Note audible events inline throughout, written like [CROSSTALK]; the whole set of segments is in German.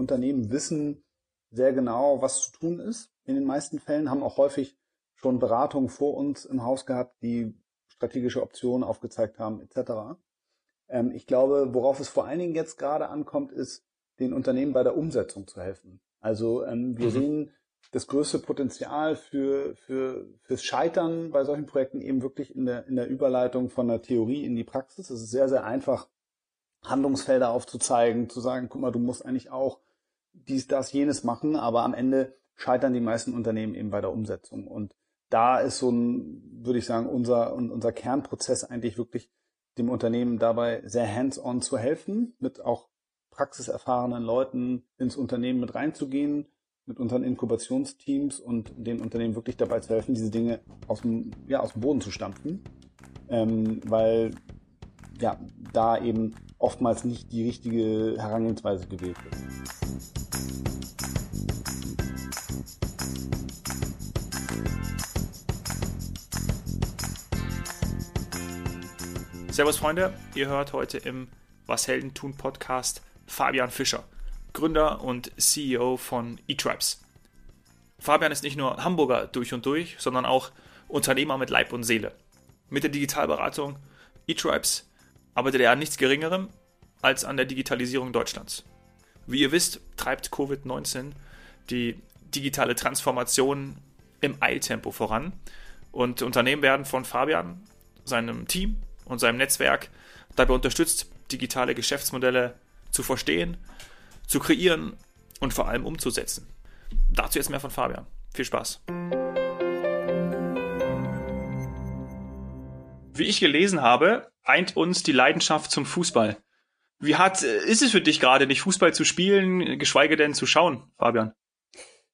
Unternehmen wissen sehr genau, was zu tun ist. In den meisten Fällen haben auch häufig schon Beratungen vor uns im Haus gehabt, die strategische Optionen aufgezeigt haben, etc. Ähm, ich glaube, worauf es vor allen Dingen jetzt gerade ankommt, ist, den Unternehmen bei der Umsetzung zu helfen. Also ähm, wir mhm. sehen das größte Potenzial für, für, fürs Scheitern bei solchen Projekten eben wirklich in der, in der Überleitung von der Theorie in die Praxis. Es ist sehr, sehr einfach, Handlungsfelder aufzuzeigen, zu sagen, guck mal, du musst eigentlich auch dies, das, jenes machen, aber am Ende scheitern die meisten Unternehmen eben bei der Umsetzung. Und da ist so ein, würde ich sagen, unser, unser Kernprozess eigentlich wirklich dem Unternehmen dabei sehr hands-on zu helfen, mit auch praxiserfahrenen Leuten ins Unternehmen mit reinzugehen, mit unseren Inkubationsteams und den Unternehmen wirklich dabei zu helfen, diese Dinge aus dem, ja, aus dem Boden zu stampfen. Ähm, weil ja, da eben oftmals nicht die richtige Herangehensweise gewählt wird. Servus Freunde, ihr hört heute im Was Helden tun Podcast Fabian Fischer, Gründer und CEO von eTribes. Fabian ist nicht nur Hamburger durch und durch, sondern auch Unternehmer mit Leib und Seele. Mit der Digitalberatung eTribes arbeitet er an nichts Geringerem als an der Digitalisierung Deutschlands. Wie ihr wisst, treibt Covid-19 die digitale Transformation im Eiltempo voran und Unternehmen werden von Fabian, seinem Team und seinem Netzwerk dabei unterstützt, digitale Geschäftsmodelle zu verstehen, zu kreieren und vor allem umzusetzen. Dazu jetzt mehr von Fabian. Viel Spaß. Wie ich gelesen habe, eint uns die Leidenschaft zum Fußball. Wie hart ist es für dich gerade, nicht Fußball zu spielen, geschweige denn zu schauen, Fabian?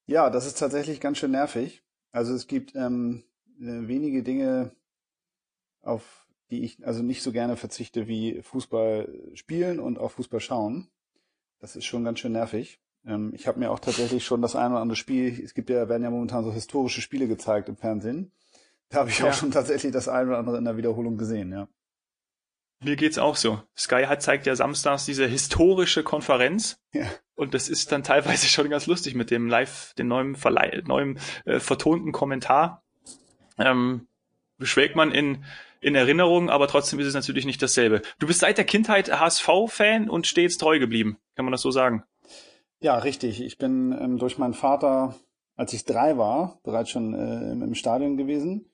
Ja, das ist tatsächlich ganz schön nervig. Also es gibt ähm, äh, wenige Dinge, auf die ich also nicht so gerne verzichte wie Fußball spielen und auch Fußball schauen. Das ist schon ganz schön nervig. Ähm, ich habe mir auch tatsächlich schon das eine oder andere Spiel, es gibt ja, werden ja momentan so historische Spiele gezeigt im Fernsehen. Da habe ich ja. auch schon tatsächlich das eine oder andere in der Wiederholung gesehen, ja. Mir geht's auch so. Sky hat zeigt ja samstags diese historische Konferenz. Ja. Und das ist dann teilweise [LAUGHS] schon ganz lustig mit dem live, dem neuen Verleih, neuen äh, vertonten Kommentar. Ähm, beschwelgt man in, in Erinnerung, aber trotzdem ist es natürlich nicht dasselbe. Du bist seit der Kindheit HSV-Fan und stets treu geblieben. Kann man das so sagen? Ja, richtig. Ich bin ähm, durch meinen Vater, als ich drei war, bereits schon äh, im Stadion gewesen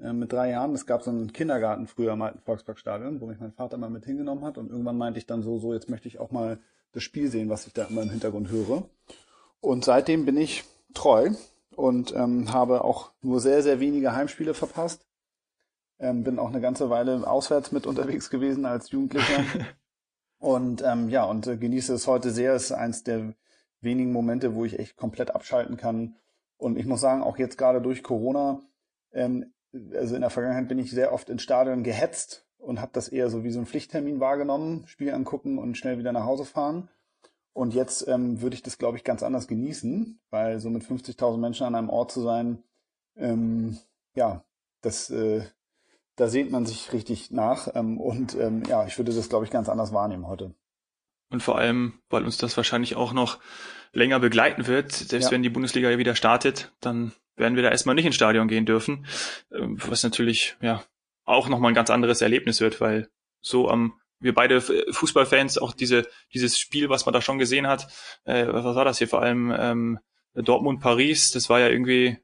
äh, mit drei Jahren. Es gab so einen Kindergarten früher im alten Volksparkstadion, wo mich mein Vater mal mit hingenommen hat. Und irgendwann meinte ich dann so, so jetzt möchte ich auch mal das Spiel sehen, was ich da immer im Hintergrund höre. Und seitdem bin ich treu und ähm, habe auch nur sehr, sehr wenige Heimspiele verpasst. Ähm, bin auch eine ganze Weile auswärts mit unterwegs [LAUGHS] gewesen als Jugendlicher. und ähm, ja, und äh, genieße es heute sehr. Es ist eins der wenigen Momente, wo ich echt komplett abschalten kann. Und ich muss sagen, auch jetzt gerade durch Corona ähm, also in der Vergangenheit bin ich sehr oft ins Stadion gehetzt und habe das eher so wie so ein Pflichttermin wahrgenommen, Spiel angucken und schnell wieder nach Hause fahren. Und jetzt ähm, würde ich das, glaube ich, ganz anders genießen, weil so mit 50.000 Menschen an einem Ort zu sein, ähm, ja, das, äh, da sehnt man sich richtig nach. Ähm, und ähm, ja, ich würde das, glaube ich, ganz anders wahrnehmen heute. Und vor allem, weil uns das wahrscheinlich auch noch länger begleiten wird, selbst ja. wenn die Bundesliga ja wieder startet, dann werden wir da erstmal nicht ins Stadion gehen dürfen, ähm, was natürlich ja auch nochmal ein ganz anderes Erlebnis wird, weil so am wir beide Fußballfans auch diese dieses Spiel, was man da schon gesehen hat, äh, was war das hier vor allem ähm, Dortmund Paris, das war ja irgendwie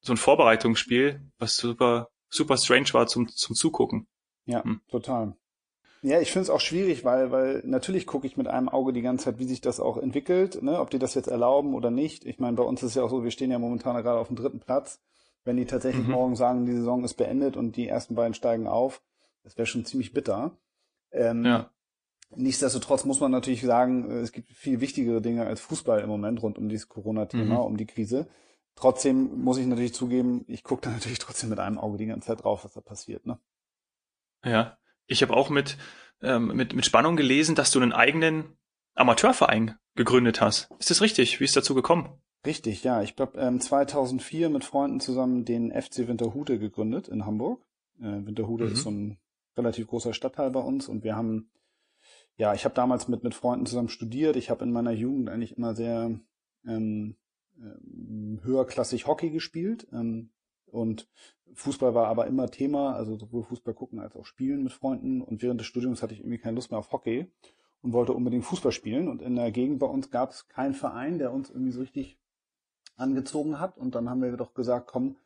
so ein Vorbereitungsspiel, was super super strange war zum zum Zugucken. Ja, hm. total. Ja, ich finde es auch schwierig, weil, weil natürlich gucke ich mit einem Auge die ganze Zeit, wie sich das auch entwickelt, ne? ob die das jetzt erlauben oder nicht. Ich meine, bei uns ist es ja auch so, wir stehen ja momentan gerade auf dem dritten Platz. Wenn die tatsächlich mhm. morgen sagen, die Saison ist beendet und die ersten beiden steigen auf, das wäre schon ziemlich bitter. Ähm, ja. Nichtsdestotrotz muss man natürlich sagen, es gibt viel wichtigere Dinge als Fußball im Moment rund um dieses Corona-Thema, mhm. um die Krise. Trotzdem muss ich natürlich zugeben, ich gucke da [LAUGHS] natürlich trotzdem mit einem Auge die ganze Zeit drauf, was da passiert. Ne? Ja, ich habe auch mit, ähm, mit, mit Spannung gelesen, dass du einen eigenen Amateurverein gegründet hast. Ist das richtig? Wie ist dazu gekommen? Richtig, ja. Ich habe ähm, 2004 mit Freunden zusammen den FC Winterhude gegründet in Hamburg. Äh, Winterhude mhm. ist so ein relativ großer Stadtteil bei uns und wir haben ja, ich habe damals mit, mit Freunden zusammen studiert. Ich habe in meiner Jugend eigentlich immer sehr ähm, ähm, höherklassig Hockey gespielt. Ähm, und Fußball war aber immer Thema, also sowohl Fußball gucken als auch spielen mit Freunden. Und während des Studiums hatte ich irgendwie keine Lust mehr auf Hockey und wollte unbedingt Fußball spielen. Und in der Gegend bei uns gab es keinen Verein, der uns irgendwie so richtig angezogen hat. Und dann haben wir doch gesagt, komm,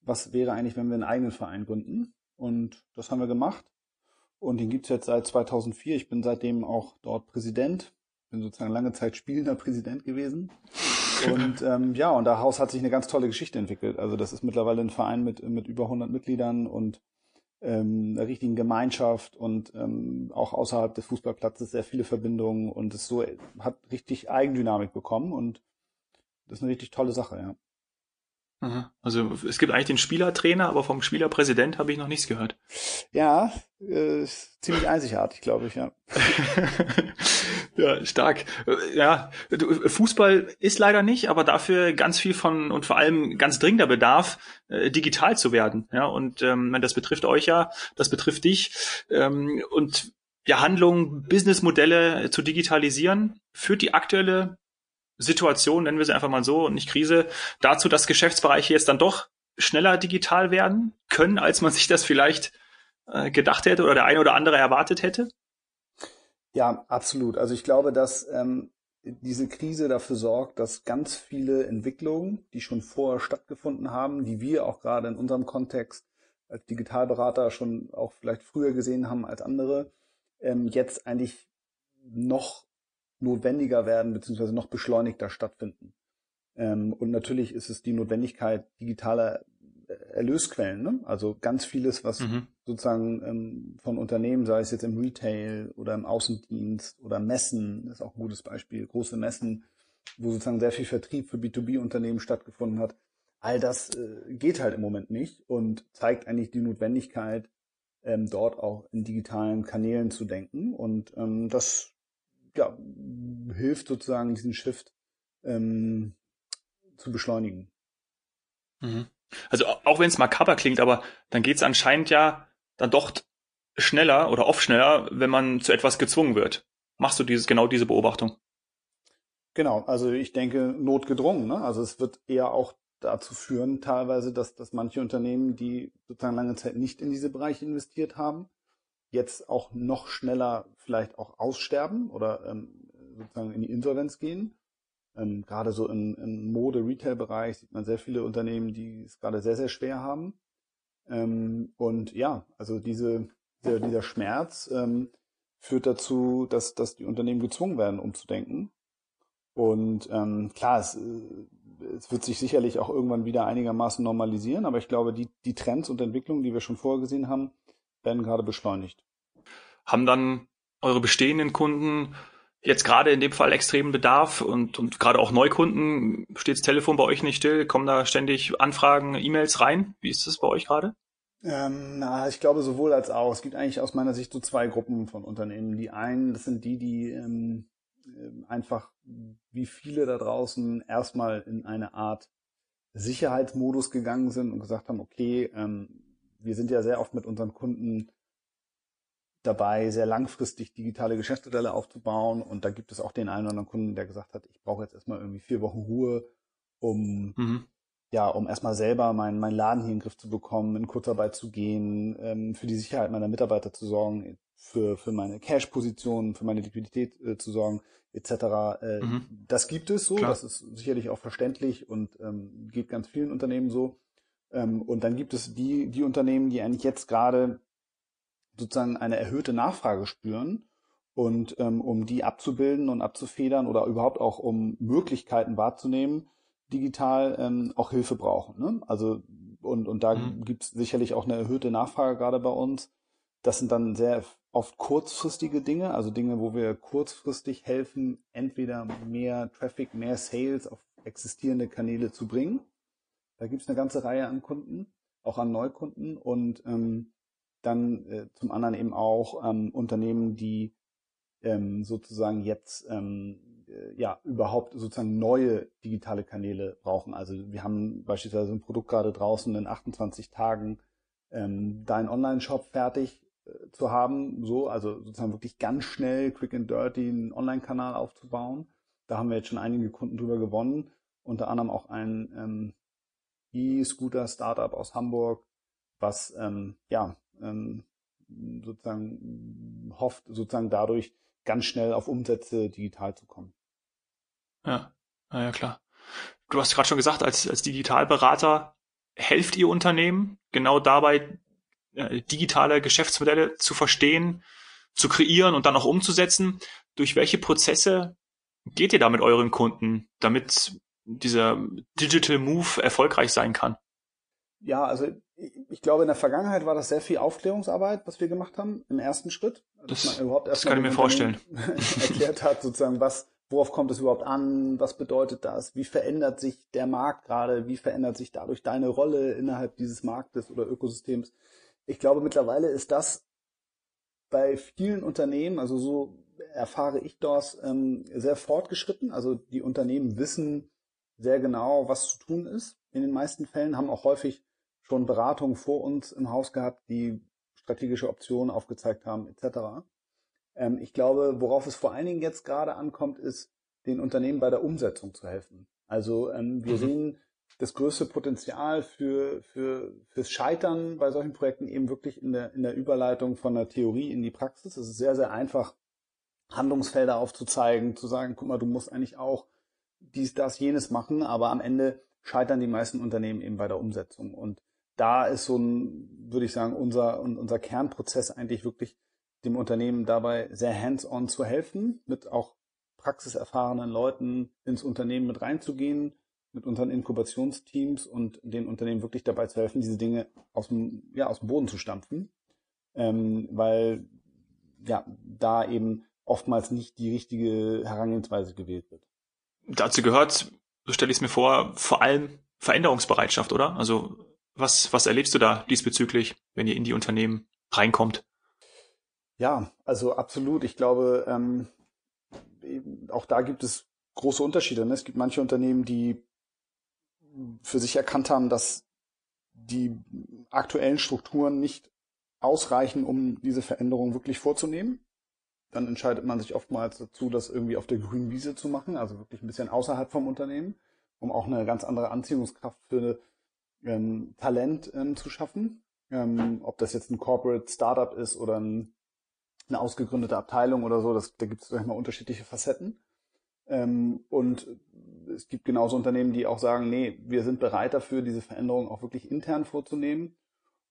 was wäre eigentlich, wenn wir einen eigenen Verein gründen? Und das haben wir gemacht. Und den gibt's jetzt seit 2004. Ich bin seitdem auch dort Präsident. Bin sozusagen lange Zeit spielender Präsident gewesen. [LAUGHS] Und ähm, ja, und daraus hat sich eine ganz tolle Geschichte entwickelt. Also das ist mittlerweile ein Verein mit, mit über 100 Mitgliedern und ähm, einer richtigen Gemeinschaft und ähm, auch außerhalb des Fußballplatzes sehr viele Verbindungen und es so hat richtig Eigendynamik bekommen und das ist eine richtig tolle Sache, ja. Also es gibt eigentlich den Spielertrainer, aber vom Spielerpräsident habe ich noch nichts gehört. Ja, äh, ziemlich einzigartig, glaube ich, ja. [LAUGHS] ja, stark. Ja, Fußball ist leider nicht, aber dafür ganz viel von und vor allem ganz dringender Bedarf, äh, digital zu werden. Ja, und ähm, das betrifft euch ja, das betrifft dich. Ähm, und ja, Handlungen, Businessmodelle zu digitalisieren, führt die aktuelle Situation, nennen wir sie einfach mal so, und nicht Krise, dazu, dass Geschäftsbereiche jetzt dann doch schneller digital werden können, als man sich das vielleicht äh, gedacht hätte oder der eine oder andere erwartet hätte? Ja, absolut. Also ich glaube, dass ähm, diese Krise dafür sorgt, dass ganz viele Entwicklungen, die schon vorher stattgefunden haben, die wir auch gerade in unserem Kontext als Digitalberater schon auch vielleicht früher gesehen haben als andere, ähm, jetzt eigentlich noch notwendiger werden beziehungsweise noch beschleunigter stattfinden. Ähm, und natürlich ist es die Notwendigkeit digitaler äh, Erlösquellen. Ne? Also ganz vieles, was mhm. sozusagen ähm, von Unternehmen, sei es jetzt im Retail oder im Außendienst oder Messen, ist auch ein gutes Beispiel, große Messen, wo sozusagen sehr viel Vertrieb für B2B-Unternehmen stattgefunden hat. All das äh, geht halt im Moment nicht und zeigt eigentlich die Notwendigkeit, ähm, dort auch in digitalen Kanälen zu denken. Und ähm, das ja, hilft sozusagen diesen Shift ähm, zu beschleunigen. Mhm. Also auch wenn es makaber klingt, aber dann geht es anscheinend ja dann doch schneller oder oft schneller, wenn man zu etwas gezwungen wird. Machst du dieses genau diese Beobachtung? Genau, also ich denke notgedrungen. Ne? Also es wird eher auch dazu führen, teilweise, dass, dass manche Unternehmen, die sozusagen lange Zeit nicht in diese Bereiche investiert haben, jetzt auch noch schneller vielleicht auch aussterben oder ähm, sozusagen in die Insolvenz gehen. Ähm, gerade so im, im Mode-Retail-Bereich sieht man sehr viele Unternehmen, die es gerade sehr, sehr schwer haben. Ähm, und ja, also diese, der, dieser Schmerz ähm, führt dazu, dass, dass die Unternehmen gezwungen werden, umzudenken. Und ähm, klar, es, äh, es wird sich sicherlich auch irgendwann wieder einigermaßen normalisieren, aber ich glaube, die, die Trends und Entwicklungen, die wir schon vorher gesehen haben, werden gerade beschleunigt. Haben dann eure bestehenden Kunden jetzt gerade in dem Fall extremen Bedarf und, und gerade auch Neukunden, steht das Telefon bei euch nicht still? Kommen da ständig Anfragen, E-Mails rein? Wie ist das bei euch gerade? Ähm, na, ich glaube sowohl als auch. Es gibt eigentlich aus meiner Sicht so zwei Gruppen von Unternehmen. Die einen, das sind die, die ähm, ähm einfach wie viele da draußen erstmal in eine Art Sicherheitsmodus gegangen sind und gesagt haben, okay, ähm, wir sind ja sehr oft mit unseren Kunden dabei, sehr langfristig digitale Geschäftsmodelle aufzubauen. Und da gibt es auch den einen oder anderen Kunden, der gesagt hat, ich brauche jetzt erstmal irgendwie vier Wochen Ruhe, um mhm. ja, um erstmal selber meinen mein Laden hier in den Griff zu bekommen, in Kurzarbeit zu gehen, ähm, für die Sicherheit meiner Mitarbeiter zu sorgen, für, für meine Cash-Position, für meine Liquidität äh, zu sorgen, etc. Äh, mhm. Das gibt es so, Klar. das ist sicherlich auch verständlich und ähm, geht ganz vielen Unternehmen so. Ähm, und dann gibt es die, die Unternehmen, die eigentlich jetzt gerade sozusagen eine erhöhte Nachfrage spüren und ähm, um die abzubilden und abzufedern oder überhaupt auch um Möglichkeiten wahrzunehmen, digital ähm, auch Hilfe brauchen. Ne? Also und, und da mhm. gibt es sicherlich auch eine erhöhte Nachfrage gerade bei uns. Das sind dann sehr oft kurzfristige Dinge, also Dinge, wo wir kurzfristig helfen, entweder mehr Traffic, mehr Sales auf existierende Kanäle zu bringen da gibt es eine ganze Reihe an Kunden, auch an Neukunden und ähm, dann äh, zum anderen eben auch ähm, Unternehmen, die ähm, sozusagen jetzt ähm, äh, ja überhaupt sozusagen neue digitale Kanäle brauchen. Also wir haben beispielsweise ein Produkt gerade draußen in 28 Tagen ähm, dein Online-Shop fertig äh, zu haben, so, also sozusagen wirklich ganz schnell, quick and dirty, einen Online-Kanal aufzubauen. Da haben wir jetzt schon einige Kunden drüber gewonnen, unter anderem auch ein ähm, E-Scooter-Startup aus Hamburg, was ähm, ja ähm, sozusagen hofft, sozusagen dadurch ganz schnell auf Umsätze digital zu kommen. Ja, na ja klar. Du hast gerade schon gesagt, als, als Digitalberater helft ihr Unternehmen genau dabei, äh, digitale Geschäftsmodelle zu verstehen, zu kreieren und dann auch umzusetzen. Durch welche Prozesse geht ihr da mit euren Kunden, damit dieser Digital Move erfolgreich sein kann? Ja, also ich glaube, in der Vergangenheit war das sehr viel Aufklärungsarbeit, was wir gemacht haben im ersten Schritt. Das, das kann ich mir vorstellen. [LAUGHS] erklärt hat sozusagen, was, worauf kommt es überhaupt an, was bedeutet das, wie verändert sich der Markt gerade, wie verändert sich dadurch deine Rolle innerhalb dieses Marktes oder Ökosystems. Ich glaube, mittlerweile ist das bei vielen Unternehmen, also so erfahre ich das, ähm, sehr fortgeschritten. Also die Unternehmen wissen sehr genau, was zu tun ist. In den meisten Fällen haben auch häufig schon Beratungen vor uns im Haus gehabt, die strategische Optionen aufgezeigt haben, etc. Ähm, ich glaube, worauf es vor allen Dingen jetzt gerade ankommt, ist, den Unternehmen bei der Umsetzung zu helfen. Also ähm, wir mhm. sehen das größte Potenzial für, für, fürs Scheitern bei solchen Projekten eben wirklich in der, in der Überleitung von der Theorie in die Praxis. Es ist sehr, sehr einfach, Handlungsfelder aufzuzeigen, zu sagen, guck mal, du musst eigentlich auch dies, das, jenes machen, aber am Ende scheitern die meisten Unternehmen eben bei der Umsetzung. Und da ist so ein, würde ich sagen, unser, unser Kernprozess eigentlich wirklich dem Unternehmen dabei sehr hands-on zu helfen, mit auch praxiserfahrenen Leuten ins Unternehmen mit reinzugehen, mit unseren Inkubationsteams und den Unternehmen wirklich dabei zu helfen, diese Dinge aus dem, ja, aus dem Boden zu stampfen, ähm, weil ja, da eben oftmals nicht die richtige Herangehensweise gewählt wird. Dazu gehört, so stelle ich es mir vor, vor allem Veränderungsbereitschaft, oder? Also was, was erlebst du da diesbezüglich, wenn ihr in die Unternehmen reinkommt? Ja, also absolut. Ich glaube, ähm, auch da gibt es große Unterschiede. Ne? Es gibt manche Unternehmen, die für sich erkannt haben, dass die aktuellen Strukturen nicht ausreichen, um diese Veränderung wirklich vorzunehmen. Dann entscheidet man sich oftmals dazu, das irgendwie auf der grünen Wiese zu machen, also wirklich ein bisschen außerhalb vom Unternehmen, um auch eine ganz andere Anziehungskraft für ähm, Talent ähm, zu schaffen. Ähm, ob das jetzt ein Corporate Startup ist oder ein, eine ausgegründete Abteilung oder so, das, da gibt es mal unterschiedliche Facetten. Ähm, und es gibt genauso Unternehmen, die auch sagen, nee, wir sind bereit dafür, diese Veränderung auch wirklich intern vorzunehmen.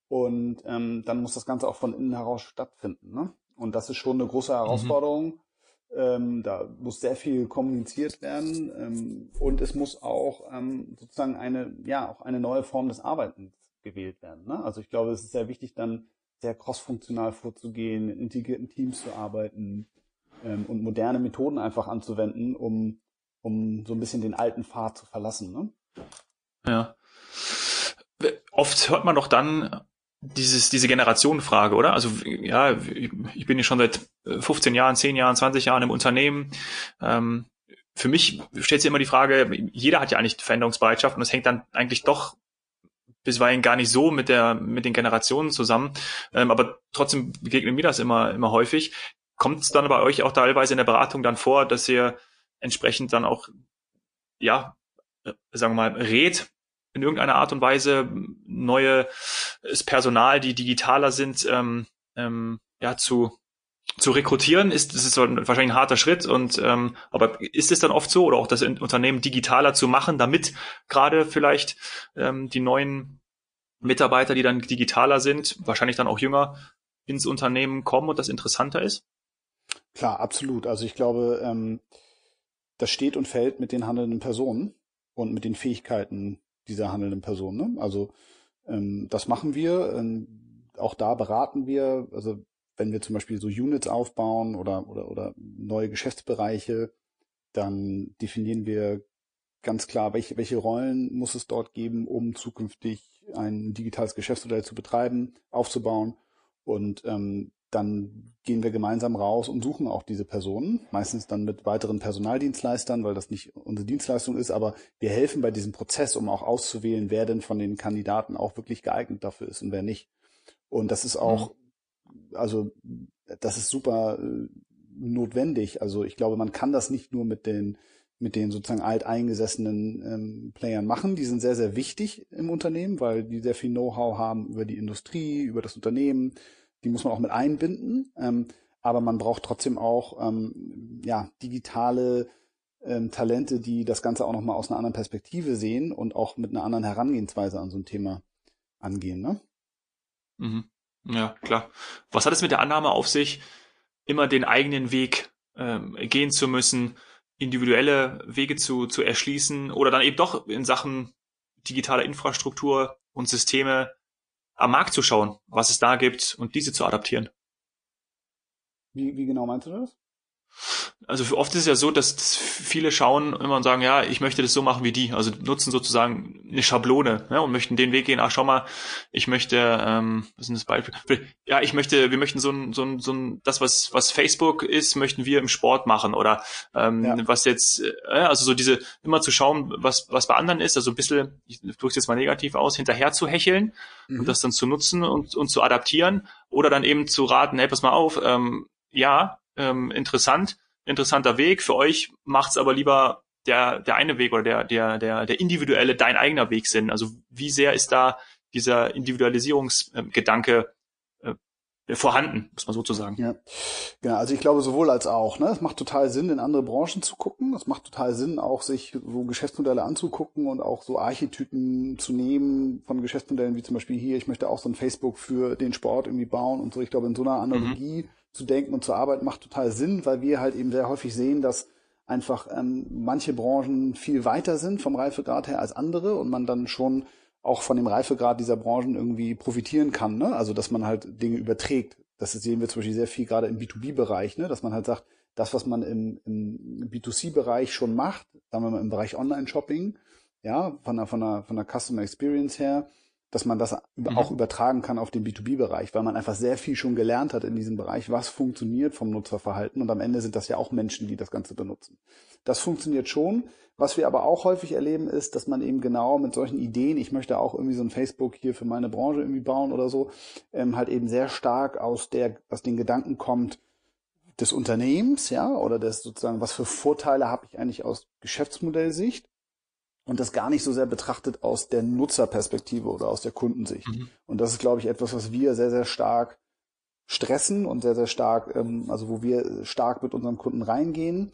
Und ähm, dann muss das Ganze auch von innen heraus stattfinden. Ne? Und das ist schon eine große mhm. Herausforderung. Mhm. Ähm, da muss sehr viel kommuniziert werden ähm, und es muss auch ähm, sozusagen eine, ja, auch eine neue Form des Arbeitens gewählt werden. Ne? Also ich glaube, es ist sehr wichtig, dann sehr crossfunktional vorzugehen, in integrierten Teams zu arbeiten, ähm, und moderne Methoden einfach anzuwenden, um, um so ein bisschen den alten Pfad zu verlassen. Ne? Ja. Oft hört man doch dann dieses, diese Generationenfrage, oder? Also ja, ich bin ja schon seit 15 Jahren, 10 Jahren, 20 Jahren im Unternehmen. Ähm, für mich stellt sich immer die Frage, jeder hat ja eigentlich Veränderungsbereitschaft und es hängt dann eigentlich doch bisweilen gar nicht so mit der mit den Generationen zusammen, ähm, aber trotzdem begegnet mir das immer immer häufig. Kommt es dann bei euch auch teilweise in der Beratung dann vor, dass ihr entsprechend dann auch, ja, äh, sagen wir mal, rät in irgendeiner Art und Weise neues Personal, die digitaler sind, ähm, ähm, ja, zu zu rekrutieren ist das ist wahrscheinlich ein harter Schritt und ähm, aber ist es dann oft so oder auch das Unternehmen digitaler zu machen, damit gerade vielleicht ähm, die neuen Mitarbeiter, die dann digitaler sind, wahrscheinlich dann auch jünger ins Unternehmen kommen und das interessanter ist? Klar, absolut. Also ich glaube, ähm, das steht und fällt mit den handelnden Personen und mit den Fähigkeiten dieser handelnden Personen. Ne? Also ähm, das machen wir. Ähm, auch da beraten wir. Also wenn wir zum Beispiel so Units aufbauen oder, oder, oder neue Geschäftsbereiche, dann definieren wir ganz klar, welche, welche Rollen muss es dort geben, um zukünftig ein digitales Geschäftsmodell zu betreiben, aufzubauen. Und ähm, dann gehen wir gemeinsam raus und suchen auch diese Personen, meistens dann mit weiteren Personaldienstleistern, weil das nicht unsere Dienstleistung ist, aber wir helfen bei diesem Prozess, um auch auszuwählen, wer denn von den Kandidaten auch wirklich geeignet dafür ist und wer nicht. Und das ist auch mhm. also das ist super äh, notwendig. Also ich glaube, man kann das nicht nur mit den mit den sozusagen alteingesessenen ähm, Playern machen. Die sind sehr, sehr wichtig im Unternehmen, weil die sehr viel Know-how haben über die Industrie, über das Unternehmen. Die muss man auch mit einbinden. Ähm, aber man braucht trotzdem auch ähm, ja, digitale ähm, Talente, die das Ganze auch nochmal aus einer anderen Perspektive sehen und auch mit einer anderen Herangehensweise an so ein Thema angehen. Ne? Mhm. Ja, klar. Was hat es mit der Annahme auf sich, immer den eigenen Weg ähm, gehen zu müssen? individuelle Wege zu, zu erschließen oder dann eben doch in Sachen digitaler Infrastruktur und Systeme am Markt zu schauen, was es da gibt und diese zu adaptieren. Wie, wie genau meinst du das? Also oft ist es ja so, dass viele schauen immer und sagen, ja, ich möchte das so machen wie die. Also nutzen sozusagen eine Schablone ja, und möchten den Weg gehen. Ach, schau mal, ich möchte, ähm, was ist das Beispiel? Ja, ich möchte, wir möchten so ein, so ein, so ein, das was was Facebook ist, möchten wir im Sport machen oder ähm, ja. was jetzt, äh, also so diese immer zu schauen, was was bei anderen ist. Also ein bisschen, ich drücke es jetzt mal negativ aus, hinterher zu hecheln mhm. und das dann zu nutzen und und zu adaptieren oder dann eben zu raten, hey, pass mal auf, ähm, ja, ähm, interessant, interessanter Weg. Für euch macht's aber lieber der, der eine Weg oder der, der, der, der individuelle, dein eigener Weg Sinn. Also wie sehr ist da dieser Individualisierungsgedanke äh, vorhanden, muss man sozusagen. Ja, genau. Also ich glaube sowohl als auch. Ne? Es macht total Sinn, in andere Branchen zu gucken. Es macht total Sinn, auch sich so Geschäftsmodelle anzugucken und auch so Archetypen zu nehmen von Geschäftsmodellen wie zum Beispiel hier. Ich möchte auch so ein Facebook für den Sport irgendwie bauen und so. Ich glaube in so einer Analogie mhm zu denken und zu arbeiten macht total Sinn, weil wir halt eben sehr häufig sehen, dass einfach ähm, manche Branchen viel weiter sind vom Reifegrad her als andere und man dann schon auch von dem Reifegrad dieser Branchen irgendwie profitieren kann. Ne? Also dass man halt Dinge überträgt. Das sehen wir zum Beispiel sehr viel gerade im B2B-Bereich, ne? dass man halt sagt, das, was man im, im B2C-Bereich schon macht, sagen wir mal im Bereich Online-Shopping, ja, von der, von der, von der Customer Experience her, dass man das mhm. auch übertragen kann auf den B2B-Bereich, weil man einfach sehr viel schon gelernt hat in diesem Bereich, was funktioniert vom Nutzerverhalten. Und am Ende sind das ja auch Menschen, die das Ganze benutzen. Das funktioniert schon. Was wir aber auch häufig erleben, ist, dass man eben genau mit solchen Ideen, ich möchte auch irgendwie so ein Facebook hier für meine Branche irgendwie bauen oder so, ähm, halt eben sehr stark aus der, aus den Gedanken kommt, des Unternehmens, ja, oder des sozusagen, was für Vorteile habe ich eigentlich aus Geschäftsmodellsicht und das gar nicht so sehr betrachtet aus der Nutzerperspektive oder aus der Kundensicht. Mhm. Und das ist, glaube ich, etwas, was wir sehr, sehr stark stressen und sehr, sehr stark, ähm, also wo wir stark mit unseren Kunden reingehen,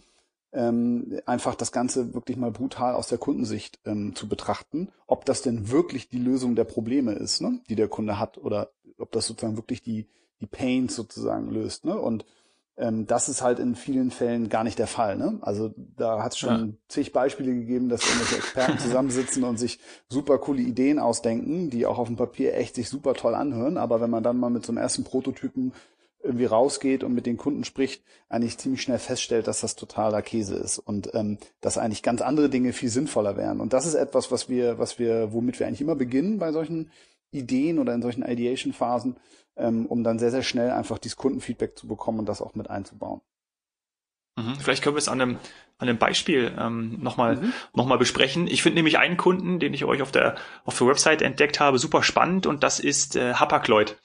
ähm, einfach das Ganze wirklich mal brutal aus der Kundensicht ähm, zu betrachten, ob das denn wirklich die Lösung der Probleme ist, ne, die der Kunde hat, oder ob das sozusagen wirklich die, die Pains sozusagen löst. Ne? Und ähm, das ist halt in vielen Fällen gar nicht der Fall. Ne? Also da hat es schon ja. zig Beispiele gegeben, dass irgendwelche Experten zusammensitzen und sich super coole Ideen ausdenken, die auch auf dem Papier echt sich super toll anhören. Aber wenn man dann mal mit so einem ersten Prototypen irgendwie rausgeht und mit den Kunden spricht, eigentlich ziemlich schnell feststellt, dass das totaler Käse ist und ähm, dass eigentlich ganz andere Dinge viel sinnvoller wären. Und das ist etwas, was wir, was wir, womit wir eigentlich immer beginnen bei solchen Ideen oder in solchen Ideation-Phasen, ähm, um dann sehr, sehr schnell einfach dieses Kundenfeedback zu bekommen und das auch mit einzubauen. Mhm. Vielleicht können wir es an einem, an einem Beispiel ähm, nochmal mhm. noch besprechen. Ich finde nämlich einen Kunden, den ich euch auf der, auf der Website entdeckt habe, super spannend und das ist äh, Hapag-Lloyd.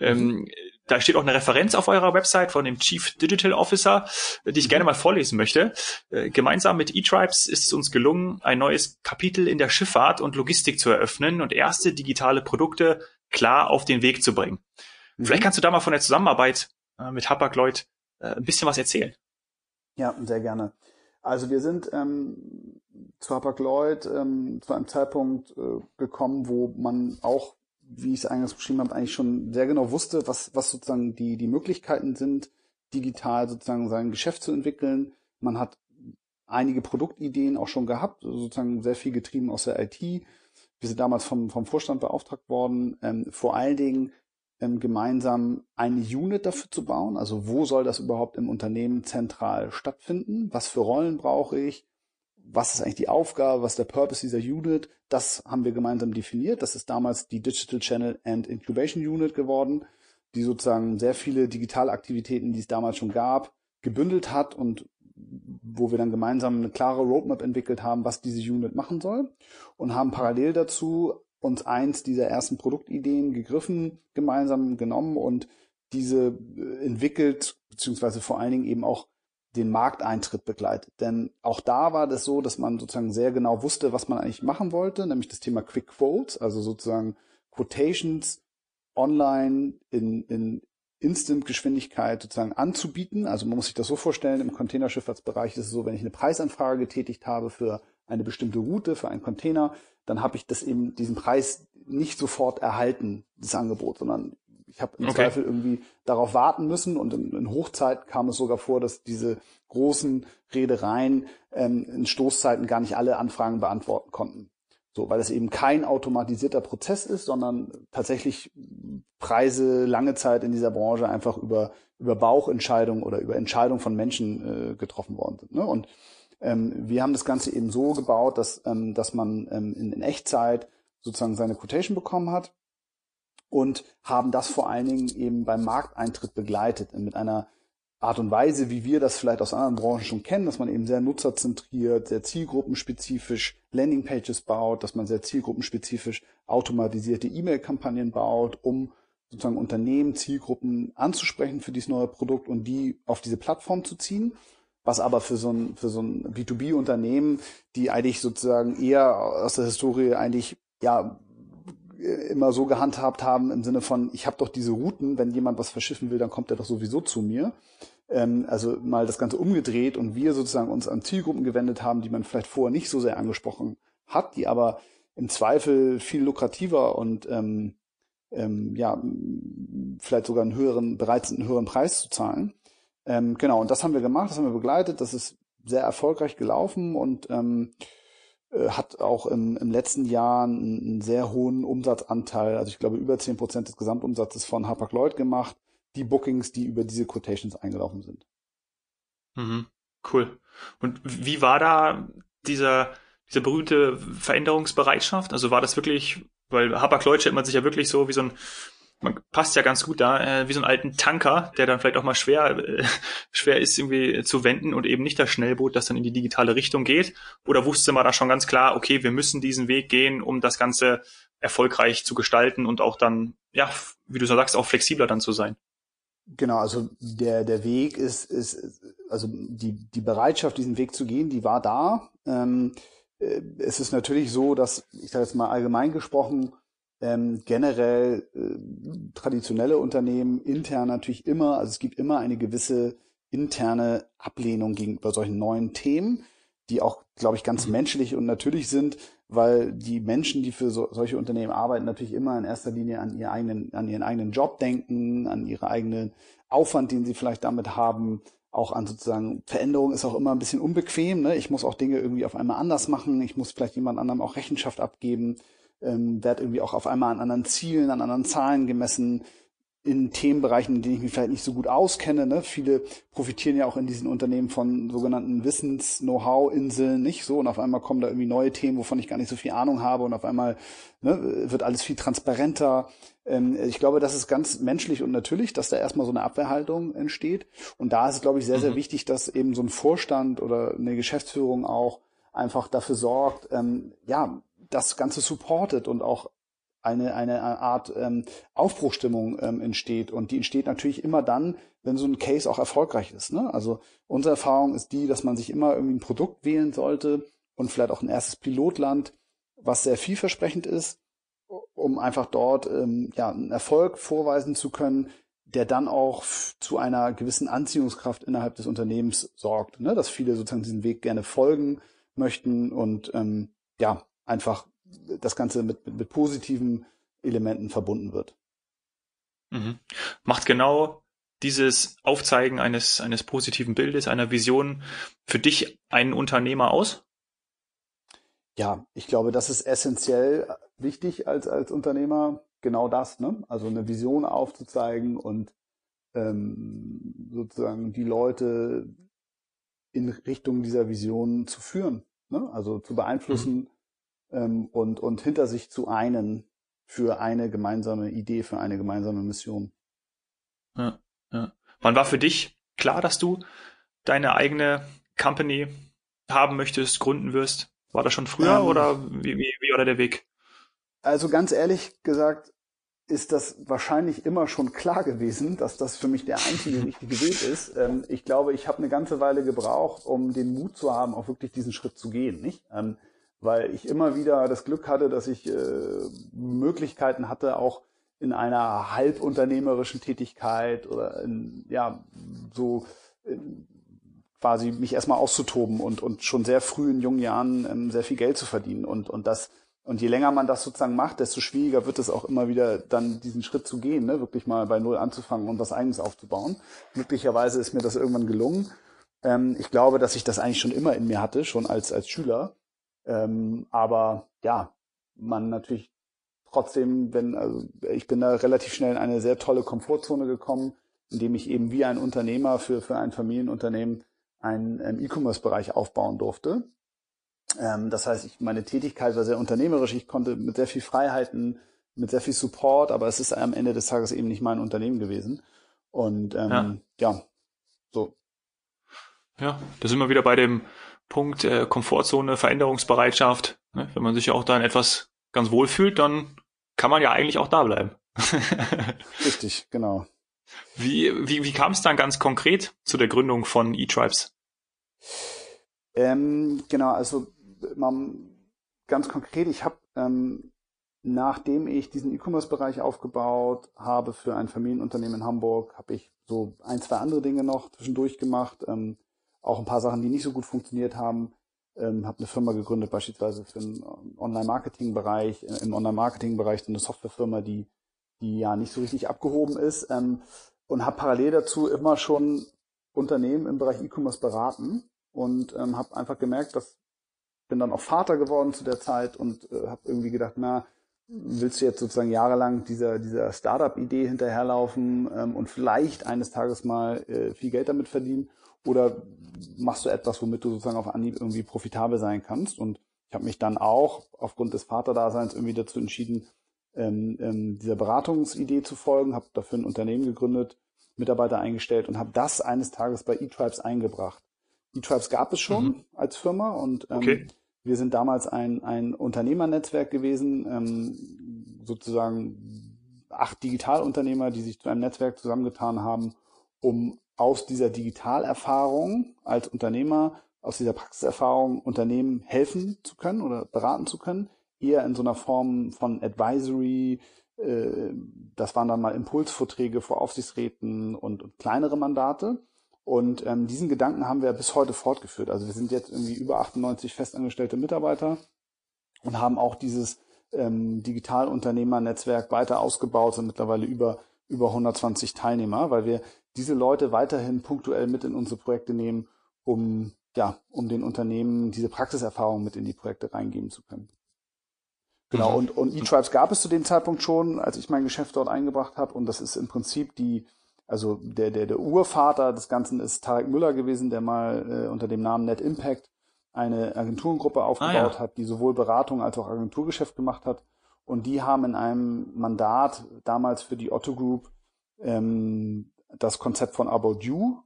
Ähm, mhm. Da steht auch eine Referenz auf eurer Website von dem Chief Digital Officer, die ich gerne mal vorlesen möchte. Äh, gemeinsam mit eTribes ist es uns gelungen, ein neues Kapitel in der Schifffahrt und Logistik zu eröffnen und erste digitale Produkte klar auf den Weg zu bringen. Mhm. Vielleicht kannst du da mal von der Zusammenarbeit äh, mit Hapag-Lloyd äh, ein bisschen was erzählen. Ja, sehr gerne. Also wir sind ähm, zu Hapag-Lloyd ähm, zu einem Zeitpunkt äh, gekommen, wo man auch, wie ich es eingangs beschrieben habe, eigentlich schon sehr genau wusste, was, was sozusagen die, die Möglichkeiten sind, digital sozusagen sein Geschäft zu entwickeln. Man hat einige Produktideen auch schon gehabt, sozusagen sehr viel getrieben aus der IT. Wir sind damals vom, vom Vorstand beauftragt worden, ähm, vor allen Dingen ähm, gemeinsam eine Unit dafür zu bauen. Also wo soll das überhaupt im Unternehmen zentral stattfinden? Was für Rollen brauche ich? Was ist eigentlich die Aufgabe? Was ist der Purpose dieser Unit? Das haben wir gemeinsam definiert. Das ist damals die Digital Channel and Incubation Unit geworden, die sozusagen sehr viele Digitalaktivitäten, die es damals schon gab, gebündelt hat und wo wir dann gemeinsam eine klare Roadmap entwickelt haben, was diese Unit machen soll und haben parallel dazu uns eins dieser ersten Produktideen gegriffen, gemeinsam genommen und diese entwickelt, beziehungsweise vor allen Dingen eben auch den Markteintritt begleitet. Denn auch da war das so, dass man sozusagen sehr genau wusste, was man eigentlich machen wollte, nämlich das Thema Quick Quotes, also sozusagen Quotations online in, in Instant-Geschwindigkeit sozusagen anzubieten. Also man muss sich das so vorstellen, im Containerschifffahrtsbereich ist es so, wenn ich eine Preisanfrage getätigt habe für eine bestimmte Route, für einen Container, dann habe ich das eben diesen Preis nicht sofort erhalten, das Angebot, sondern ich habe im okay. Zweifel irgendwie darauf warten müssen und in, in, Hochzeit kam es sogar vor, dass diese großen Reedereien ähm, in Stoßzeiten gar nicht alle Anfragen beantworten konnten. So, weil es eben kein automatisierter Prozess ist, sondern tatsächlich Preise lange Zeit in dieser Branche einfach über, über Bauchentscheidungen oder über Entscheidungen von Menschen äh, getroffen worden sind. Ne? Und ähm, wir haben das Ganze eben so gebaut, dass, ähm, dass man ähm, in, in Echtzeit sozusagen seine Quotation bekommen hat und haben das vor allen Dingen eben beim Markteintritt begleitet mit einer Art und Weise, wie wir das vielleicht aus anderen Branchen schon kennen, dass man eben sehr nutzerzentriert, sehr zielgruppenspezifisch Landingpages baut, dass man sehr zielgruppenspezifisch automatisierte E-Mail-Kampagnen baut, um sozusagen Unternehmen, Zielgruppen anzusprechen für dieses neue Produkt und die auf diese Plattform zu ziehen. Was aber für so ein, für so ein B2B-Unternehmen, die eigentlich sozusagen eher aus der Historie eigentlich, ja, immer so gehandhabt haben im Sinne von, ich habe doch diese Routen, wenn jemand was verschiffen will, dann kommt er doch sowieso zu mir. Ähm, also mal das Ganze umgedreht und wir sozusagen uns an Zielgruppen gewendet haben, die man vielleicht vorher nicht so sehr angesprochen hat, die aber im Zweifel viel lukrativer und ähm, ähm, ja, vielleicht sogar einen höheren, bereit sind, einen höheren Preis zu zahlen. Ähm, genau, und das haben wir gemacht, das haben wir begleitet, das ist sehr erfolgreich gelaufen und ähm, äh, hat auch im, im letzten Jahr einen, einen, sehr hohen Umsatzanteil, also ich glaube über zehn Prozent des Gesamtumsatzes von Hapag-Lloyd gemacht, die Bookings, die über diese Quotations eingelaufen sind. Mhm, cool. Und wie war da dieser, diese berühmte Veränderungsbereitschaft? Also war das wirklich, weil Hapag-Lloyd stellt man sich ja wirklich so wie so ein man passt ja ganz gut da, äh, wie so einen alten Tanker, der dann vielleicht auch mal schwer, äh, [LAUGHS] schwer ist irgendwie zu wenden und eben nicht das Schnellboot, das dann in die digitale Richtung geht? Oder wusste man da schon ganz klar, okay, wir müssen diesen Weg gehen, um das Ganze erfolgreich zu gestalten und auch dann, ja, wie du so sagst, auch flexibler dann zu sein? Genau, also der, der Weg ist, ist, also die, die Bereitschaft, diesen Weg zu gehen, die war da. Ähm, äh, es ist natürlich so, dass, ich sage jetzt mal allgemein gesprochen, ähm, generell äh, traditionelle Unternehmen intern natürlich immer, also es gibt immer eine gewisse interne Ablehnung gegenüber solchen neuen Themen, die auch, glaube ich, ganz mhm. menschlich und natürlich sind, weil die Menschen, die für so, solche Unternehmen arbeiten, natürlich immer in erster Linie an ihren eigenen, an ihren eigenen Job denken, an ihre eigenen Aufwand, den sie vielleicht damit haben, auch an sozusagen Veränderung ist auch immer ein bisschen unbequem. Ne? Ich muss auch Dinge irgendwie auf einmal anders machen. Ich muss vielleicht jemand anderem auch Rechenschaft abgeben ähm, werde irgendwie auch auf einmal an anderen Zielen, an anderen Zahlen gemessen in Themenbereichen, in denen ich mich vielleicht nicht so gut auskenne. Ne? Viele profitieren ja auch in diesen Unternehmen von sogenannten Wissens-Know-how-Inseln, nicht so? Und auf einmal kommen da irgendwie neue Themen, wovon ich gar nicht so viel Ahnung habe und auf einmal ne, wird alles viel transparenter. Ähm, ich glaube, das ist ganz menschlich und natürlich, dass da erstmal so eine Abwehrhaltung entsteht. Und da ist es, glaube ich, sehr, sehr mhm. wichtig, dass eben so ein Vorstand oder eine Geschäftsführung auch einfach dafür sorgt, ähm, ja, das Ganze supportet und auch eine, eine Art ähm, Aufbruchstimmung ähm, entsteht. Und die entsteht natürlich immer dann, wenn so ein Case auch erfolgreich ist. Ne? Also unsere Erfahrung ist die, dass man sich immer irgendwie ein Produkt wählen sollte und vielleicht auch ein erstes Pilotland, was sehr vielversprechend ist, um einfach dort ähm, ja, einen Erfolg vorweisen zu können, der dann auch zu einer gewissen Anziehungskraft innerhalb des Unternehmens sorgt, ne? dass viele sozusagen diesen Weg gerne folgen möchten und ähm, ja, einfach das Ganze mit, mit, mit positiven Elementen verbunden wird. Mhm. Macht genau dieses Aufzeigen eines, eines positiven Bildes, einer Vision für dich einen Unternehmer aus? Ja, ich glaube, das ist essentiell wichtig als, als Unternehmer, genau das, ne? Also eine Vision aufzuzeigen und ähm, sozusagen die Leute in Richtung dieser Vision zu führen, ne? Also zu beeinflussen, mhm ähm, und, und hinter sich zu einen für eine gemeinsame Idee, für eine gemeinsame Mission. Ja, ja. Wann war für dich klar, dass du deine eigene Company haben möchtest, gründen wirst? War das schon früher ähm, oder wie, wie, wie war der Weg? Also ganz ehrlich gesagt, ist das wahrscheinlich immer schon klar gewesen, dass das für mich der einzige richtige Weg ist. Ähm, ich glaube, ich habe eine ganze Weile gebraucht, um den Mut zu haben, auch wirklich diesen Schritt zu gehen, nicht? Ähm, weil ich immer wieder das Glück hatte, dass ich äh, Möglichkeiten hatte, auch in einer halbunternehmerischen Tätigkeit oder in, ja, so in, quasi mich erstmal auszutoben und, und schon sehr früh in jungen Jahren ähm, sehr viel Geld zu verdienen. Und, und das und je länger man das sozusagen macht, desto schwieriger wird es auch immer wieder dann diesen Schritt zu gehen, ne? wirklich mal bei Null anzufangen und was Eigenes aufzubauen. Glücklicherweise ist mir das irgendwann gelungen. Ähm, ich glaube, dass ich das eigentlich schon immer in mir hatte, schon als, als Schüler. Ähm, aber ja, man natürlich trotzdem, wenn, also ich bin da relativ schnell in eine sehr tolle Komfortzone gekommen, indem ich eben wie ein Unternehmer für, für ein Familienunternehmen einen ähm, E-Commerce-Bereich aufbauen durfte ähm, das heißt, ich, meine Tätigkeit war sehr unternehmerisch. Ich konnte mit sehr viel Freiheiten, mit sehr viel Support, aber es ist am Ende des Tages eben nicht mein Unternehmen gewesen. Und ähm, ja. ja, so. Ja, da sind wir wieder bei dem Punkt äh, Komfortzone, Veränderungsbereitschaft. Ne? Wenn man sich ja auch da in etwas ganz wohl fühlt, dann kann man ja eigentlich auch da bleiben. [LAUGHS] Richtig, genau. Wie, wie, wie kam es dann ganz konkret zu der Gründung von eTribes? Ähm, genau, also mal ganz konkret, ich habe, ähm, nachdem ich diesen E-Commerce-Bereich aufgebaut habe für ein Familienunternehmen in Hamburg, habe ich so ein, zwei andere Dinge noch zwischendurch gemacht, ähm, auch ein paar Sachen, die nicht so gut funktioniert haben. Ähm, habe eine Firma gegründet, beispielsweise für den Online-Marketing-Bereich, äh, im Online-Marketing-Bereich eine Softwarefirma, die, die ja nicht so richtig abgehoben ist ähm, und habe parallel dazu immer schon Unternehmen im Bereich E-Commerce beraten und ähm, habe einfach gemerkt, dass bin dann auch Vater geworden zu der Zeit und äh, habe irgendwie gedacht, na, willst du jetzt sozusagen jahrelang dieser, dieser Startup-Idee hinterherlaufen ähm, und vielleicht eines Tages mal äh, viel Geld damit verdienen? Oder machst du etwas, womit du sozusagen auf Anhieb irgendwie profitabel sein kannst? Und ich habe mich dann auch aufgrund des Vaterdaseins irgendwie dazu entschieden, ähm, ähm, dieser Beratungsidee zu folgen, habe dafür ein Unternehmen gegründet, Mitarbeiter eingestellt und habe das eines Tages bei eTribes eingebracht. eTribes gab es schon mhm. als Firma und ähm, okay. Wir sind damals ein, ein Unternehmernetzwerk gewesen, ähm, sozusagen acht Digitalunternehmer, die sich zu einem Netzwerk zusammengetan haben, um aus dieser Digitalerfahrung als Unternehmer, aus dieser Praxiserfahrung Unternehmen helfen zu können oder beraten zu können, eher in so einer Form von Advisory, äh, das waren dann mal Impulsvorträge vor Aufsichtsräten und, und kleinere Mandate. Und ähm, diesen Gedanken haben wir bis heute fortgeführt. Also wir sind jetzt irgendwie über 98 festangestellte Mitarbeiter und haben auch dieses ähm, Digitalunternehmernetzwerk weiter ausgebaut, sind mittlerweile über, über 120 Teilnehmer, weil wir diese Leute weiterhin punktuell mit in unsere Projekte nehmen, um, ja, um den Unternehmen diese Praxiserfahrung mit in die Projekte reingeben zu können. Genau, mhm. und, und eTribes gab es zu dem Zeitpunkt schon, als ich mein Geschäft dort eingebracht habe. Und das ist im Prinzip die, also der, der, der Urvater des Ganzen ist Tarek Müller gewesen, der mal äh, unter dem Namen Net Impact eine Agenturengruppe aufgebaut ah, ja. hat, die sowohl Beratung als auch Agenturgeschäft gemacht hat. Und die haben in einem Mandat damals für die Otto Group ähm, das Konzept von About You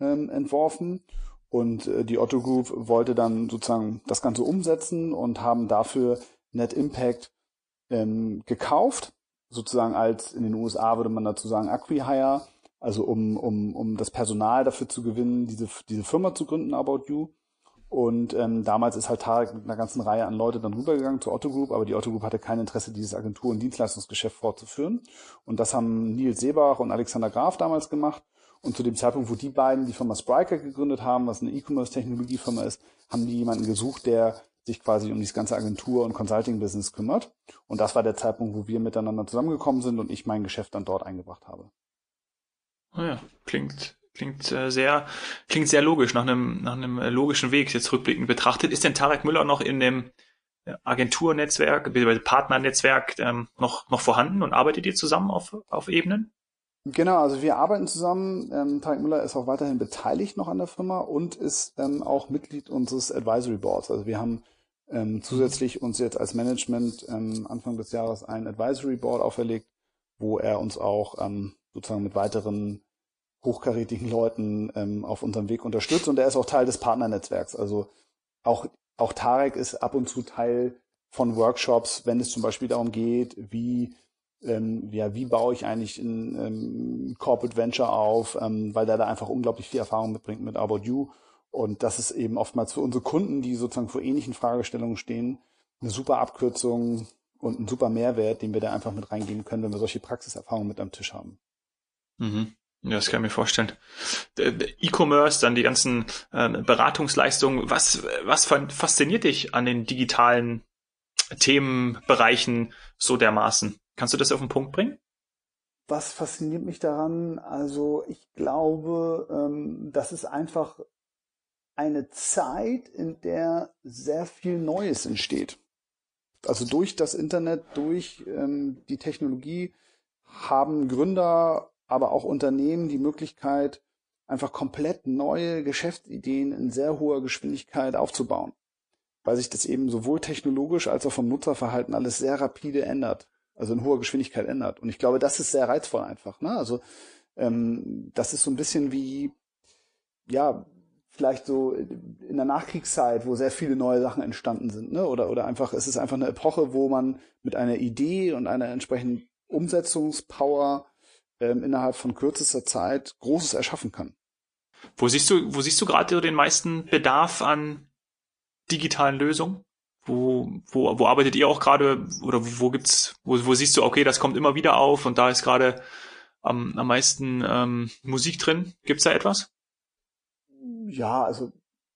ähm, entworfen. Und äh, die Otto Group wollte dann sozusagen das Ganze umsetzen und haben dafür Net Impact ähm, gekauft, sozusagen als in den USA würde man dazu sagen Acquihire also um, um, um das Personal dafür zu gewinnen, diese, diese Firma zu gründen, About You. Und ähm, damals ist halt Tarek mit einer ganzen Reihe an Leute dann rübergegangen zur Otto Group, aber die Otto Group hatte kein Interesse, dieses Agentur- und Dienstleistungsgeschäft fortzuführen. Und das haben Nils Seebach und Alexander Graf damals gemacht. Und zu dem Zeitpunkt, wo die beiden die Firma Spriker gegründet haben, was eine E-Commerce-Technologiefirma ist, haben die jemanden gesucht, der sich quasi um dieses ganze Agentur- und Consulting-Business kümmert. Und das war der Zeitpunkt, wo wir miteinander zusammengekommen sind und ich mein Geschäft dann dort eingebracht habe. Naja, ah klingt, klingt äh, sehr, klingt sehr logisch, nach einem, nach einem äh, logischen Weg jetzt rückblickend betrachtet. Ist denn Tarek Müller noch in dem äh, Agenturnetzwerk, bzw. Partnernetzwerk ähm, noch, noch vorhanden und arbeitet ihr zusammen auf, auf Ebenen? Genau, also wir arbeiten zusammen. Ähm, Tarek Müller ist auch weiterhin beteiligt noch an der Firma und ist ähm, auch Mitglied unseres Advisory Boards. Also wir haben ähm, zusätzlich uns jetzt als Management ähm, Anfang des Jahres ein Advisory Board auferlegt, wo er uns auch ähm, sozusagen mit weiteren hochkarätigen Leuten ähm, auf unserem Weg unterstützt und er ist auch Teil des Partnernetzwerks. Also auch, auch Tarek ist ab und zu Teil von Workshops, wenn es zum Beispiel darum geht, wie ähm, ja, wie baue ich eigentlich ein ähm, Corporate Venture auf, ähm, weil der da einfach unglaublich viel Erfahrung mitbringt mit About You. Und das ist eben oftmals für unsere Kunden, die sozusagen vor ähnlichen Fragestellungen stehen, eine super Abkürzung und ein super Mehrwert, den wir da einfach mit reingeben können, wenn wir solche Praxiserfahrungen mit am Tisch haben. Mhm. Ja, das kann ich mir vorstellen. E-Commerce, dann die ganzen äh, Beratungsleistungen. Was, was fasziniert dich an den digitalen Themenbereichen so dermaßen? Kannst du das auf den Punkt bringen? Was fasziniert mich daran? Also ich glaube, ähm, das ist einfach eine Zeit, in der sehr viel Neues entsteht. Also durch das Internet, durch ähm, die Technologie haben Gründer, aber auch Unternehmen die Möglichkeit, einfach komplett neue Geschäftsideen in sehr hoher Geschwindigkeit aufzubauen. Weil sich das eben sowohl technologisch als auch vom Nutzerverhalten alles sehr rapide ändert also in hoher Geschwindigkeit ändert. Und ich glaube, das ist sehr reizvoll einfach. Ne? Also ähm, das ist so ein bisschen wie, ja, vielleicht so in der Nachkriegszeit, wo sehr viele neue Sachen entstanden sind, ne? Oder oder einfach, es ist einfach eine Epoche, wo man mit einer Idee und einer entsprechenden Umsetzungspower ähm, innerhalb von kürzester Zeit Großes erschaffen kann. Wo siehst du, wo siehst du gerade den meisten Bedarf an digitalen Lösungen? Wo, wo, wo arbeitet ihr auch gerade oder wo gibt's, wo, wo siehst du, okay, das kommt immer wieder auf und da ist gerade am, am meisten ähm, Musik drin? Gibt's da etwas? Ja, also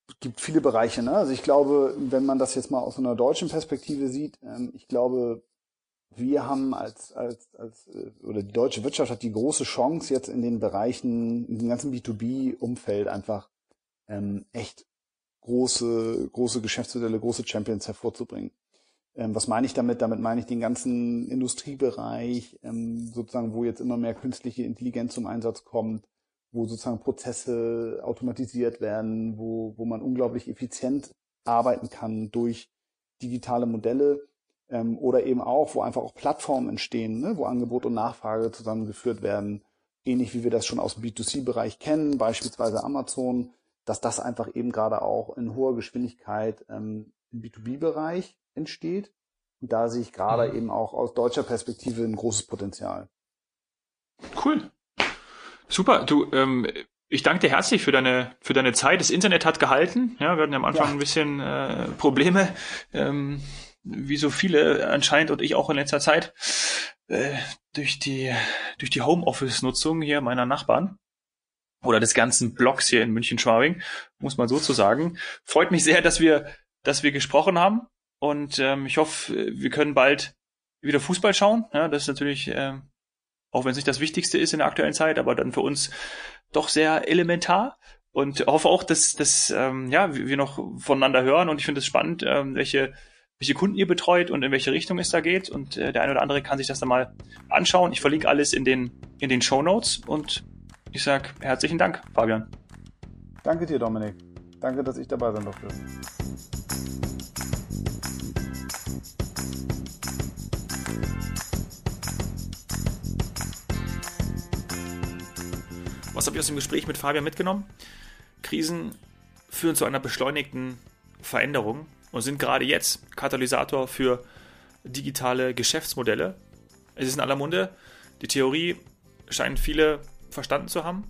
es gibt viele Bereiche. Ne? Also ich glaube, wenn man das jetzt mal aus einer deutschen Perspektive sieht, ähm, ich glaube, wir haben als, als, als, äh, oder die deutsche Wirtschaft hat die große Chance, jetzt in den Bereichen, in dem ganzen B2B-Umfeld einfach ähm, echt große, große Geschäftsmodelle, große Champions hervorzubringen. Ähm, was meine ich damit? Damit meine ich den ganzen Industriebereich, ähm, sozusagen, wo jetzt immer mehr künstliche Intelligenz zum Einsatz kommt, wo sozusagen Prozesse automatisiert werden, wo, wo man unglaublich effizient arbeiten kann durch digitale Modelle ähm, oder eben auch, wo einfach auch Plattformen entstehen, ne, wo Angebot und Nachfrage zusammengeführt werden, ähnlich wie wir das schon aus dem B2C-Bereich kennen, beispielsweise Amazon, dass das einfach eben gerade auch in hoher Geschwindigkeit ähm, im B2B-Bereich entsteht. Und da sehe ich gerade mhm. eben auch aus deutscher Perspektive ein großes Potenzial. Cool. Super. Du, ähm, ich danke dir herzlich für deine für deine Zeit. Das Internet hat gehalten. Ja, wir hatten ja am Anfang ja. ein bisschen äh, Probleme, ähm, wie so viele anscheinend und ich auch in letzter Zeit äh, durch die durch die Homeoffice-Nutzung hier meiner Nachbarn oder des ganzen Blocks hier in München-Schwabing, muss man so zu sagen. Freut mich sehr, dass wir, dass wir gesprochen haben und ähm, ich hoffe, wir können bald wieder Fußball schauen. Ja, das ist natürlich, ähm, auch wenn es nicht das Wichtigste ist in der aktuellen Zeit, aber dann für uns doch sehr elementar und hoffe auch, dass, dass ähm, ja, wir noch voneinander hören und ich finde es spannend, ähm, welche welche Kunden ihr betreut und in welche Richtung es da geht. Und äh, der eine oder andere kann sich das dann mal anschauen. Ich verlinke alles in den, in den Show Notes und ich sage herzlichen Dank, Fabian. Danke dir, Dominik. Danke, dass ich dabei sein durfte. Was habe ich aus dem Gespräch mit Fabian mitgenommen? Krisen führen zu einer beschleunigten Veränderung und sind gerade jetzt Katalysator für digitale Geschäftsmodelle. Es ist in aller Munde. Die Theorie scheint viele verstanden zu haben.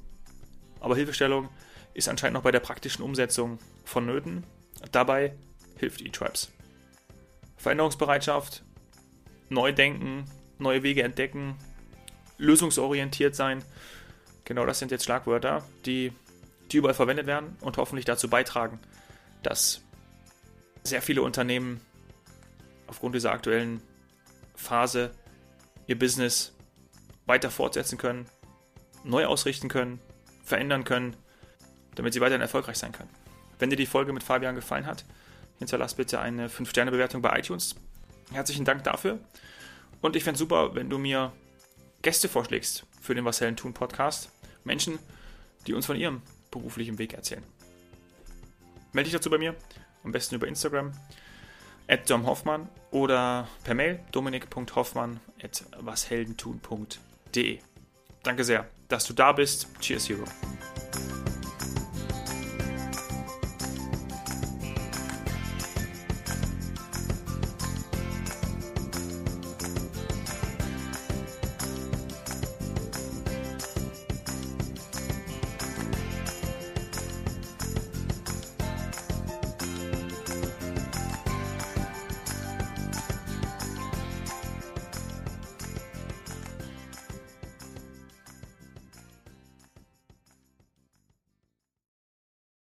Aber Hilfestellung ist anscheinend noch bei der praktischen Umsetzung vonnöten. Dabei hilft eTribes. Veränderungsbereitschaft, Neudenken, neue Wege entdecken, lösungsorientiert sein. Genau das sind jetzt Schlagwörter, die, die überall verwendet werden und hoffentlich dazu beitragen, dass sehr viele Unternehmen aufgrund dieser aktuellen Phase ihr Business weiter fortsetzen können, neu ausrichten können, verändern können, damit sie weiterhin erfolgreich sein können. Wenn dir die Folge mit Fabian gefallen hat, hinterlass bitte eine 5-Sterne-Bewertung bei iTunes. Herzlichen Dank dafür. Und ich fände es super, wenn du mir Gäste vorschlägst für den Was Hellen tun Podcast. Menschen, die uns von ihrem beruflichen Weg erzählen. Melde dich dazu bei mir, am besten über Instagram, at domhoffmann oder per Mail dominik.hoffmann at washeldentun.de. Danke sehr dass du da bist. Cheers, Hero.